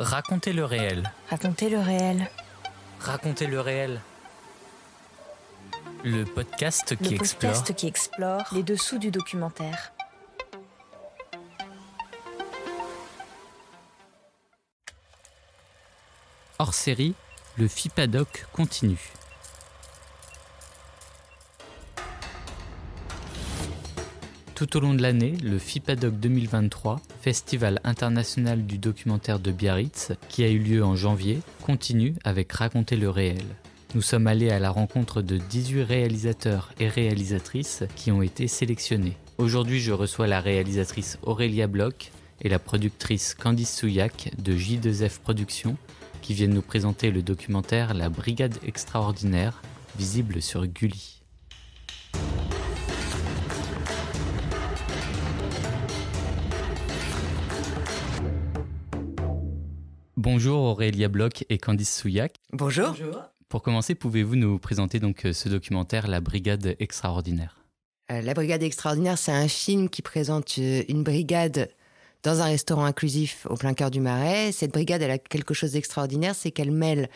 Racontez le réel. Racontez le réel. Racontez le réel. Le podcast qui le explore. podcast qui explore les dessous du documentaire. Hors série, le FIPADOC continue. Tout au long de l'année, le FIPADOC 2023, Festival international du documentaire de Biarritz, qui a eu lieu en janvier, continue avec Raconter le réel. Nous sommes allés à la rencontre de 18 réalisateurs et réalisatrices qui ont été sélectionnés. Aujourd'hui, je reçois la réalisatrice Aurélia Bloch et la productrice Candice Souillac de J2F Productions qui viennent nous présenter le documentaire La Brigade extraordinaire, visible sur Gulli. Bonjour Aurélia Bloch et Candice Souillac. Bonjour. Pour commencer, pouvez-vous nous présenter donc euh, ce documentaire La Brigade extraordinaire? Euh, La Brigade extraordinaire, c'est un film qui présente euh, une brigade dans un restaurant inclusif au plein cœur du Marais. Cette brigade, elle a quelque chose d'extraordinaire, c'est qu'elle mêle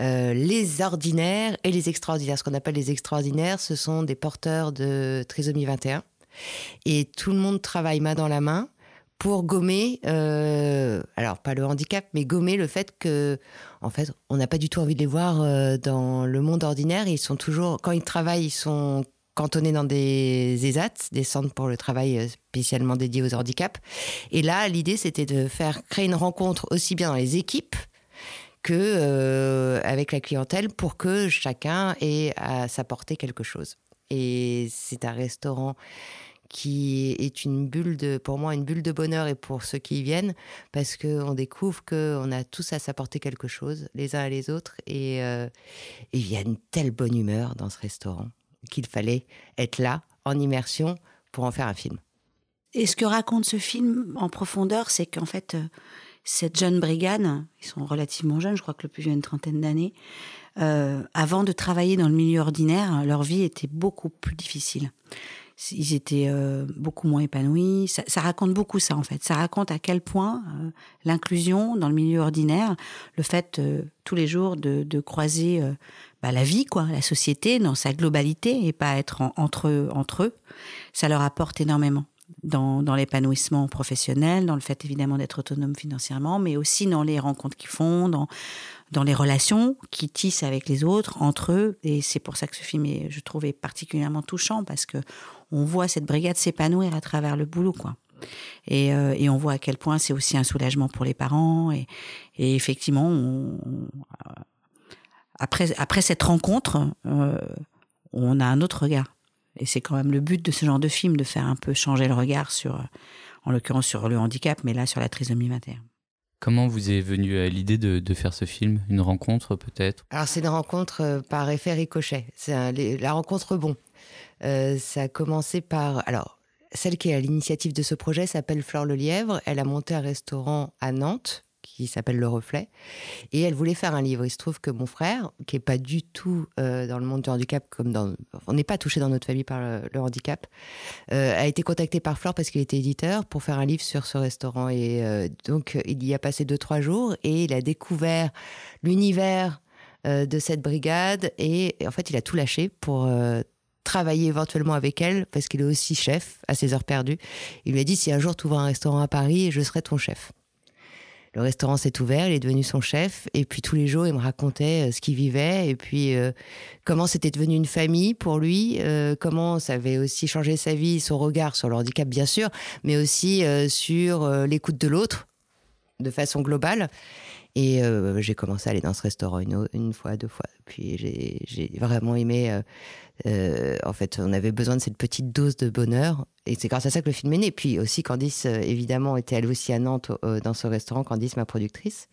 euh, les ordinaires et les extraordinaires. Ce qu'on appelle les extraordinaires, ce sont des porteurs de trisomie 21. Et tout le monde travaille main dans la main pour gommer, euh, alors pas le handicap, mais gommer le fait que, en fait, on n'a pas du tout envie de les voir euh, dans le monde ordinaire. Ils sont toujours, quand ils travaillent, ils sont cantonnés dans des ESAT, des centres pour le travail euh, spécialement dédiés aux handicaps. Et là, l'idée, c'était de faire créer une rencontre aussi bien dans les équipes que avec la clientèle pour que chacun ait à s'apporter quelque chose. Et c'est un restaurant qui est une bulle de, pour moi, une bulle de bonheur et pour ceux qui y viennent, parce qu'on découvre qu'on a tous à s'apporter quelque chose, les uns et les autres, et, euh, et il y a une telle bonne humeur dans ce restaurant qu'il fallait être là, en immersion, pour en faire un film. Et ce que raconte ce film en profondeur, c'est qu'en fait, euh, cette jeune brigade, ils sont relativement jeunes, je crois que le plus vieux a une trentaine d'années, euh, avant de travailler dans le milieu ordinaire, leur vie était beaucoup plus difficile. Ils étaient euh, beaucoup moins épanouis. Ça, ça, raconte beaucoup ça en fait. Ça raconte à quel point euh, l'inclusion dans le milieu ordinaire, le fait euh, tous les jours de, de croiser bah, la vie, quoi, la société dans sa globalité et pas être en, entre eux, entre eux, ça leur apporte énormément dans, dans l'épanouissement professionnel, dans le fait évidemment d'être autonome financièrement, mais aussi dans les rencontres qu'ils font, dans, dans les relations qu'ils tissent avec les autres, entre eux. Et c'est pour ça que ce film, est, je trouvais particulièrement touchant parce que on voit cette brigade s'épanouir à travers le boulot, quoi. Et, euh, et, on voit à quel point c'est aussi un soulagement pour les parents. Et, et effectivement, on, on, après, après cette rencontre, euh, on a un autre regard. Et c'est quand même le but de ce genre de film, de faire un peu changer le regard sur, en l'occurrence sur le handicap, mais là sur la trisomie 21. Comment vous est venue l'idée de, de, faire ce film? Une rencontre peut-être? Alors c'est une rencontre euh, par effet ricochet. C'est un, la rencontre bon. Euh, ça a commencé par... Alors, celle qui est à l'initiative de ce projet s'appelle Flore Le Lièvre. Elle a monté un restaurant à Nantes qui s'appelle Le Reflet. Et elle voulait faire un livre. Il se trouve que mon frère, qui est pas du tout euh, dans le monde du handicap, comme dans, on n'est pas touché dans notre famille par le, handicap, euh, a été contacté par Flore parce qu'il était éditeur pour faire un livre sur ce restaurant. Et donc, il y a passé deux, trois jours et il a découvert l'univers de cette brigade. Et, en fait, il a tout lâché pour travailler éventuellement avec elle parce qu'il est aussi chef à ses heures perdues. Il lui a dit si un jour tu ouvres un restaurant à Paris, je serai ton chef. Le restaurant s'est ouvert, il est devenu son chef, et puis tous les jours, il me racontait euh, ce qu'il vivait, et puis euh, comment c'était devenu une famille pour lui, euh, comment ça avait aussi changé sa vie, son regard sur le handicap, bien sûr, mais aussi sur l'écoute de l'autre, de façon globale. Et euh, j'ai commencé à aller dans ce restaurant une, une fois, deux fois. Puis j'ai vraiment aimé. Euh, euh, en fait, on avait besoin de cette petite dose de bonheur. Et c'est grâce à ça que le film est né. Puis aussi, Candice, évidemment, était elle aussi à Nantes dans ce restaurant. Candice, ma productrice.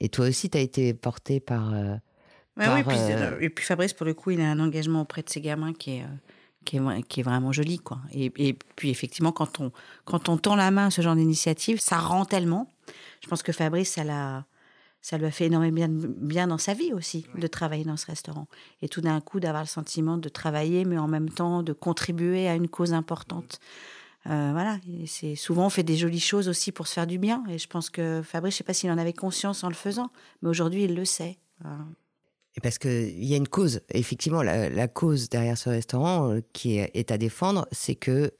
Et toi aussi, tu as été portée par. Ouais, par oui, puis, et puis Fabrice, pour le coup, il a un engagement auprès de ses gamins qui est. Qui est, qui est, vraiment joli quoi et, et, puis effectivement quand on quand on tend la main à ce genre d'initiative ça rend tellement je pense que Fabrice ça l'a ça lui a fait énormément bien, bien dans sa vie aussi de travailler dans ce restaurant. Et tout d'un coup, d'avoir le sentiment de travailler, mais en même temps de contribuer à une cause importante Euh, voilà, c'est souvent on fait des jolies choses aussi pour se faire du bien. Et je pense que Fabrice, je sais pas s'il en avait conscience en le faisant, mais aujourd'hui il le sait. Et parce qu'il y a une cause, effectivement, la, cause derrière ce restaurant euh, qui est à défendre, c'est que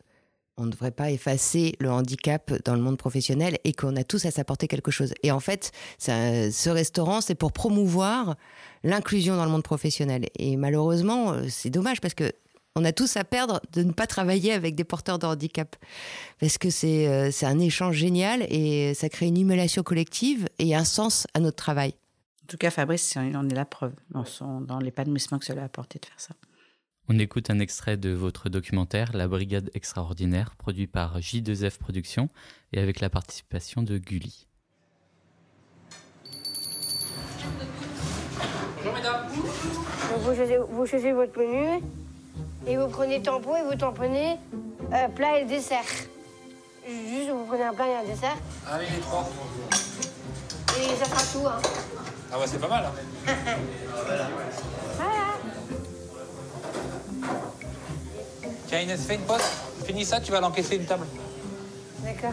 on ne devrait pas effacer le handicap dans le monde professionnel et qu'on a tous à s'apporter quelque chose. Et en fait, ce restaurant, c'est pour promouvoir l'inclusion dans le monde professionnel. Et malheureusement, euh, c'est dommage parce que on a tous à perdre de ne pas travailler avec des porteurs de handicap. Parce que euh, c'est un échange génial et ça crée une humiliation collective et un sens à notre travail. En tout cas, Fabrice, il en est la preuve dans, dans l'épanouissement que cela a apporté de faire ça. On écoute un extrait de votre documentaire La Brigade Extraordinaire, produit par J2F Productions et avec la participation de Gulli. Bonjour mesdames. vous, choisissez, votre menu et vous prenez tampon et vous tamponnez euh, plat et dessert. Juste vous prenez un plat et un dessert. Allez les trois. Et ça fera tout. Hein. Ah ouais c'est pas mal. Hein. voilà. Tiens Inès, fais une pause. Finis ça, tu vas l'encaisser une table. D'accord.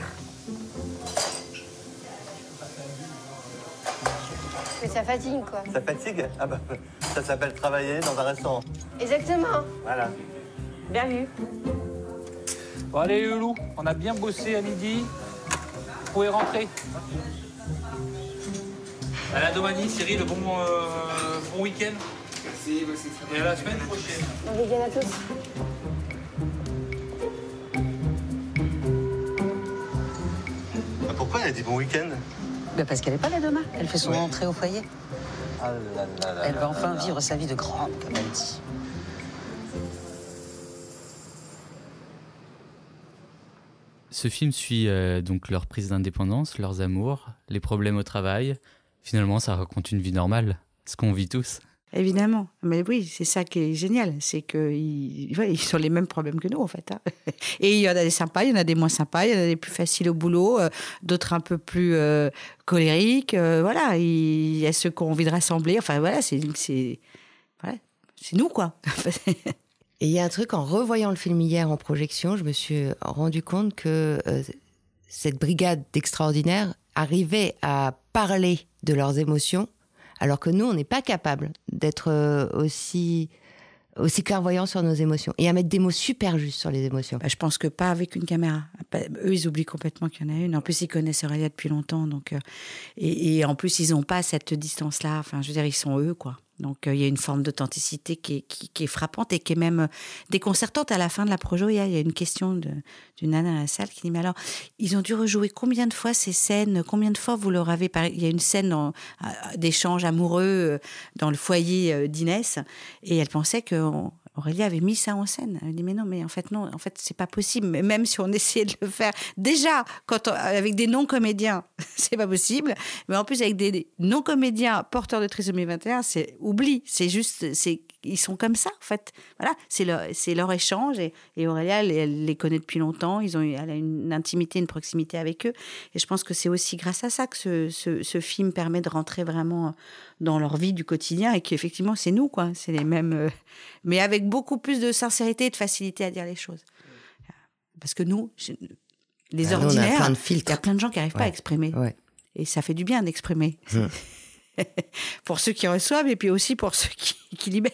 Mais ça fatigue, quoi. Ça fatigue Ah bah, ça s'appelle travailler dans un restaurant. Exactement. Voilà. Bien vu. Bon, allez, le loup, on a bien bossé à midi. Vous pouvez rentrer. À la Domani, Cyril, bon, euh, bon week-end. Merci, vous aussi. Et à la semaine prochaine. Bon week-end à tous. Pourquoi elle a dit bon week-end? Ben Parce qu'elle n'est pas là demain. Elle fait son entrée au foyer. Ah elle va enfin vivre sa vie de grande, comme elle dit. Ce film suit euh, donc leur prise d'indépendance, leurs amours, les problèmes au travail. Finalement, ça raconte une vie normale, ce qu'on vit tous. Évidemment, mais oui, c'est ça qui est génial, c'est qu'ils ils ont les mêmes problèmes que nous en fait. Hein. Et il y en a des sympas, il y en a des moins sympas, il y en a des plus faciles au boulot, euh, d'autres un peu plus euh, colériques. Euh, voilà, il y a ceux qui ont envie de rassembler. Enfin voilà, c'est nous quoi. Et il y a un truc en revoyant le film hier en projection, je me suis rendu compte que cette brigade d'extraordinaires arrivait à parler de leurs émotions alors que nous, on n'est pas capable d'être euh, aussi aussi clairvoyant sur nos émotions et à mettre des mots super justes sur les émotions. Bah, je pense que pas avec une caméra. Eux, ils oublient complètement qu'il y en a une. En plus, ils connaissent Aurélia depuis longtemps, donc euh, et, en plus, ils n'ont pas cette distance-là. Enfin, je veux dire, ils sont eux, quoi. Donc euh, il y a une forme d'authenticité qui, est frappante et qui est même euh, déconcertante. À la fin de la projo, il y a, une question d'une nana à la salle qui dit, mais alors, ils ont dû rejouer combien de fois ces scènes? Combien de fois vous leur avez... Il y a une scène d'échange amoureux euh, dans le foyer d'Inès et elle pensait que Aurélie avait mis ça en scène. Elle dit mais non, mais en fait non, en fait c'est pas possible. Même si on essayait de le faire, déjà quand avec des non comédiens, c'est pas possible. Mais en plus avec des, non comédiens porteurs de trisomie 21, c'est oubli. C'est juste, c'est ils sont comme ça en fait. Voilà, c'est leur, échange et, et Aurélia, elle, les connaît depuis longtemps. Ils ont, elle a une intimité, une proximité avec eux. Et je pense que c'est aussi grâce à ça que ce, ce, ce film permet de rentrer vraiment dans leur vie du quotidien et qu'effectivement c'est nous quoi. C'est les mêmes, euh, mais avec beaucoup plus de sincérité et de facilité à dire les choses. Parce que nous, les ordinaires, il y a plein de gens qui n'arrivent pas à exprimer. Et ça fait du bien d'exprimer. Hum. pour ceux qui reçoivent et puis aussi pour ceux qui, libèrent.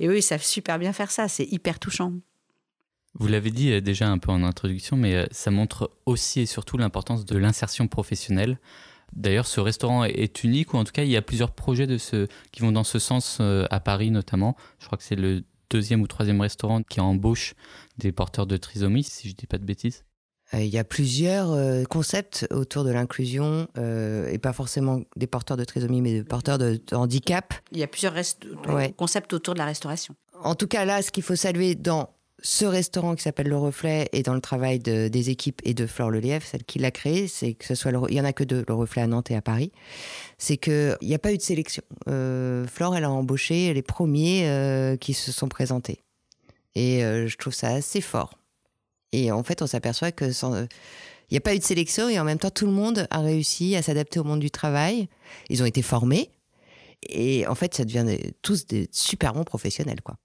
Et eux, ils savent super bien faire ça. C'est hyper touchant. Vous l'avez dit euh, déjà un peu en introduction, mais euh, ça montre aussi et surtout l'importance de l'insertion professionnelle. D'ailleurs, ce restaurant est unique, ou en tout cas, il y a plusieurs projets de ce, qui vont dans ce sens euh, à Paris notamment. Je crois que c'est le deuxième ou troisième restaurant qui embauche des porteurs de trisomie, si je ne dis pas de bêtises. Euh, il y a plusieurs euh, concepts autour de l'inclusion, et pas forcément des porteurs de trisomie, mais des porteurs de, handicap. Il y a plusieurs concepts autour de la restauration. En tout cas, là, ce qu'il faut saluer dans ce restaurant qui s'appelle Le Reflet et dans le travail des équipes et de Flore Lelièvre, celle qui l'a créé, c'est que ce soit il y en a que deux, Le Reflet à Nantes et à Paris, c'est que il n'y a pas eu de sélection. Euh, Flore, elle a embauché les premiers euh, qui se sont présentés, et euh, je trouve ça assez fort. Et en fait, on s'aperçoit que il n'y a pas eu de sélection et en même temps, tout le monde a réussi à s'adapter au monde du travail. Ils ont été formés et en fait, ça devient tous des super bons professionnels, quoi.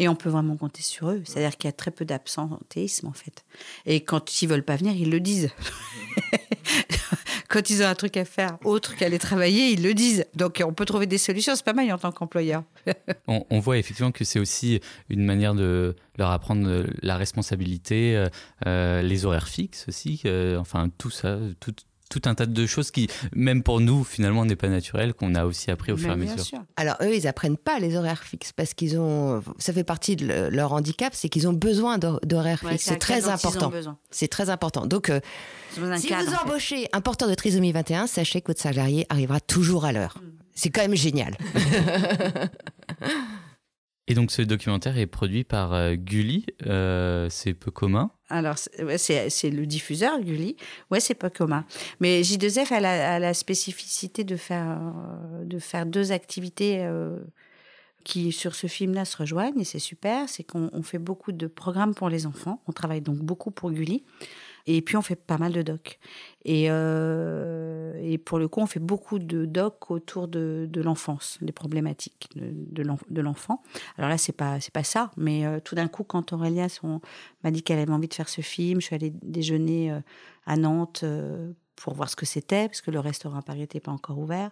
Et on peut vraiment compter sur eux. C'est-à-dire qu'il y a très peu d'absentéisme, en fait. Et quand ils veulent pas venir, ils le disent. quand ils ont un truc à faire autre qu'aller travailler, ils le disent. Donc on peut trouver des solutions, c'est pas mal en tant qu'employeur. on, voit effectivement que c'est aussi une manière de leur apprendre la responsabilité, euh, euh, les horaires fixes aussi, euh, enfin tout ça, tout, tout un tas de choses qui, même pour nous, finalement, n'est pas naturel, qu'on a aussi appris au fur et à mesure. Alors, eux, ils apprennent pas les horaires fixes parce qu'ils ont. Ça fait partie de leur handicap, c'est qu'ils ont besoin d'horaires fixes. C'est très important. C'est très important. Donc, euh, si vous embauchez un porteur de trisomie 21, sachez que votre salarié arrivera toujours à l'heure. Mm. C'est quand même génial. Et donc ce documentaire est produit par euh, Gulli, euh, c'est peu commun. Alors c'est le diffuseur Gulli, ouais c'est peu commun. Mais J2F a la, spécificité de faire, euh, de faire deux activités qui sur ce film-là se rejoignent et c'est super, c'est qu'on fait beaucoup de programmes pour les enfants, on travaille donc beaucoup pour Gulli. Et puis on fait pas mal de docs. Et, euh, et pour le coup, on fait beaucoup de docs autour de, de l'enfance, des problématiques de, de l'enfant. Alors là, c'est pas pas ça, mais euh, tout d'un coup, quand Aurélia m'a dit qu'elle avait envie de faire ce film, je suis allée déjeuner euh, à Nantes pour voir ce que c'était, parce que le restaurant à Paris n'était pas encore ouvert.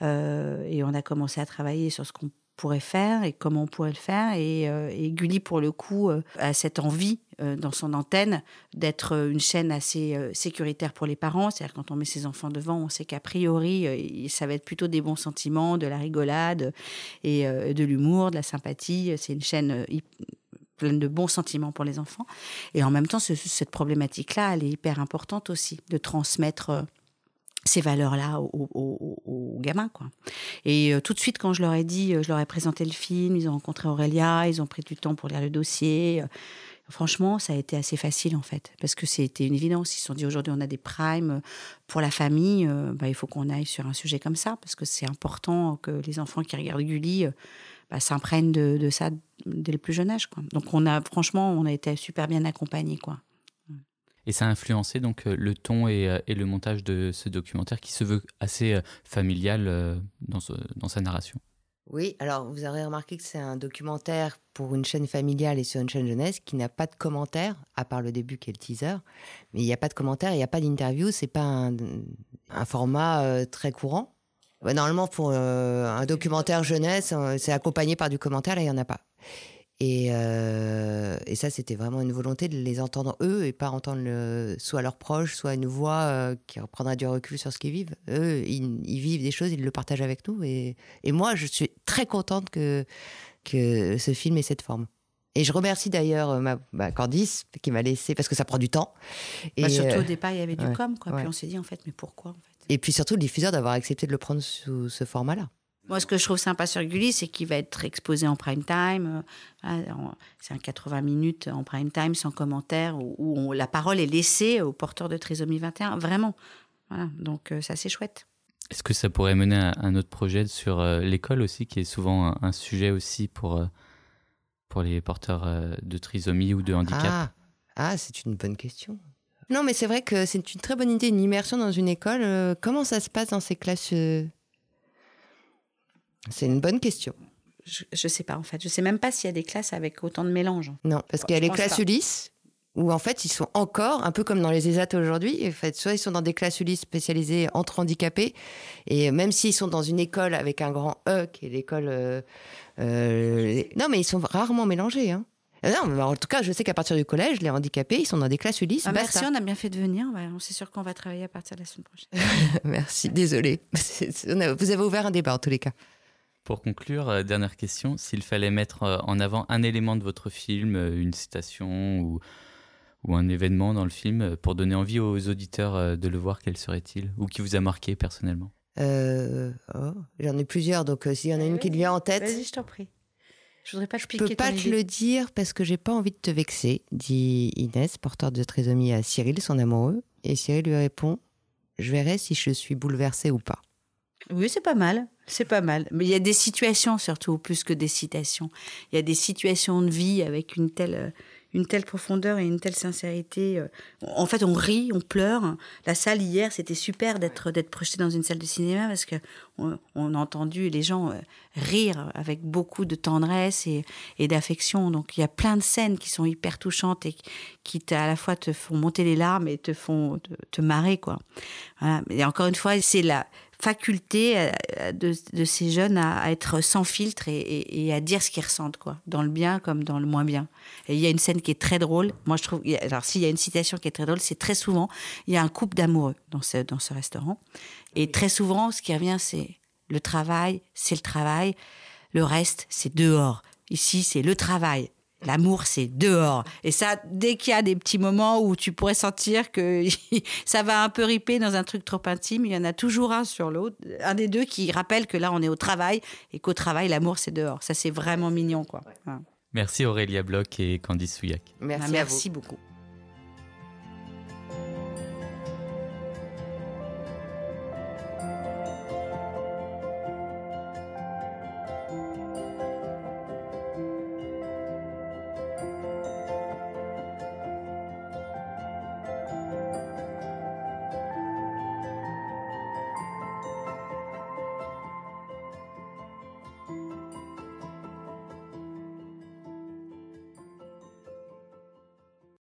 et on a commencé à travailler sur ce qu'on pourrait faire et comment on pourrait le faire. Et, euh, Gulli, pour le coup, a cette envie dans son antenne d'être une chaîne assez sécuritaire pour les parents. C'est-à-dire quand on met ses enfants devant, on sait qu'a priori, ça va être plutôt des bons sentiments, de la rigolade et de l'humour, de la sympathie. C'est une chaîne pleine de bons sentiments pour les enfants. Et en même temps, cette problématique-là, elle est hyper importante aussi, de transmettre ces valeurs-là aux, gamins. Quoi. Et euh, tout de suite, quand je leur ai dit, euh, je leur ai présenté le film, ils ont rencontré Aurélia, ils ont pris du temps pour lire le dossier. Euh, franchement, ça a été assez facile en fait, parce que c'était une évidence. Ils se sont dit aujourd'hui, on a des primes pour la famille, bah, il faut qu'on aille sur un sujet comme ça, parce que c'est important que les enfants qui regardent Gulli bah, s'imprègnent de, ça dès le plus jeune âge. Donc on a, franchement, on a été super bien accompagnés. Quoi. Et ça a influencé donc euh, le ton euh, et, le montage de ce documentaire qui se veut assez euh, familial dans sa narration? Oui, alors vous aurez remarqué que c'est un documentaire pour une chaîne familiale et sur une chaîne jeunesse qui n'a pas de commentaires, à part le début qui est le teaser. Mais il n'y a pas de commentaires, il n'y a pas d'interview, c'est pas un, format très courant. Normalement, pour un documentaire jeunesse, c'est accompagné par du commentaire, là, il n'y en a pas. Euh, et, ça, c'était vraiment une volonté de les entendre eux et pas entendre le, soit leurs proches, soit une voix euh, qui reprendra du recul sur ce qu'ils vivent. Eux, ils, vivent des choses, ils le partagent avec nous. Et, moi, je suis très contente que, que ce film ait cette forme. Et je remercie d'ailleurs euh, ma, Candice qui m'a laissé, parce que ça prend du temps. Bah, et surtout au départ, il y avait du com, quoi. Puis on s'est dit, en fait, mais pourquoi en fait? Et puis surtout le diffuseur d'avoir accepté de le prendre sous ce format-là. Moi, ce que je trouve sympa sur Gulli, c'est qu'il va être exposé en prime time. Euh, c'est un 80 minutes en prime time, sans commentaire, où, la parole est laissée aux porteurs de trisomie 21. Vraiment. Voilà. Donc, euh, c'est assez chouette. Est-ce que ça pourrait mener à un autre projet sur euh, l'école aussi, qui est souvent un, sujet aussi pour, pour les porteurs de trisomie ou de handicap? Ah, ah c'est une bonne question. Non, mais c'est vrai que c'est une très bonne idée, une immersion dans une école. comment ça se passe dans ces classes c'est une bonne question. Je ne sais pas en fait. Je sais même pas s'il y a des classes avec autant de mélange. Non, parce qu'il y a les classes Ulysse où en fait ils sont encore un peu comme dans les ESAT aujourd'hui. En fait, soit ils sont dans des classes Ulysse spécialisées entre handicapés, et même s'ils sont dans une école avec un grand E, qui est l'école, euh, euh, non mais ils sont rarement mélangés. Hein. Euh, non, en tout cas, je sais qu'à partir du collège, les handicapés, ils sont dans des classes Ulysse. Ah, merci, on a bien fait de venir. on c'est sûr qu'on va travailler à partir de la semaine prochaine. merci, désolé. Vous avez ouvert un débat en tous les cas. Pour conclure, euh, dernière question, s'il fallait mettre euh, en avant un élément de votre film, euh, une citation ou, ou un événement dans le film, pour donner envie aux auditeurs de le voir, quel serait-il Ou qui vous a marqué personnellement? Oh, J'en ai plusieurs, donc s'il y en a une qui te vient en tête... Vas-y, je t'en prie. Je voudrais pas Je peux pas te le dire parce que j'ai pas envie de te vexer, dit Inès, porteur de trisomie à Cyril, son amoureux. Et Cyril lui répond Je verrai si je suis bouleversée ou pas. Oui, c'est pas mal. C'est pas mal. Mais il y a des situations surtout, plus que des citations. Il y a des situations de vie avec une telle, une telle profondeur et une telle sincérité. Euh, en fait, on rit, on pleure. La salle hier, c'était super d'être d'être projeté dans une salle de cinéma parce que on, a entendu les gens euh, rire avec beaucoup de tendresse et, et d'affection. Donc il y a plein de scènes qui sont hyper touchantes et qui à la fois te font monter les larmes et te font te, marrer quoi. Et encore une fois, c'est la faculté euh, de, ces jeunes à, être sans filtre et, à dire ce qu'ils ressentent, quoi, dans le bien comme dans le moins bien. Et il y a une scène qui est très drôle. Moi, je trouve, alors s'il y a une citation qui est très drôle, c'est très souvent, il y a un couple d'amoureux dans ce, dans ce restaurant. Et très souvent, ce qui revient, c'est le travail, c'est le travail. Le reste, c'est dehors. Ici, c'est le travail. L'amour, c'est dehors. Et ça, dès qu'il y a des petits moments où tu pourrais sentir que ça va un peu riper dans un truc trop intime, il y en a toujours un sur l'autre, un des deux qui rappelle que là, on est au travail et qu'au travail, l'amour, c'est dehors. Ça, c'est vraiment mignon, quoi. Merci Aurélia Bloch et Candice Souillac. Merci, merci beaucoup.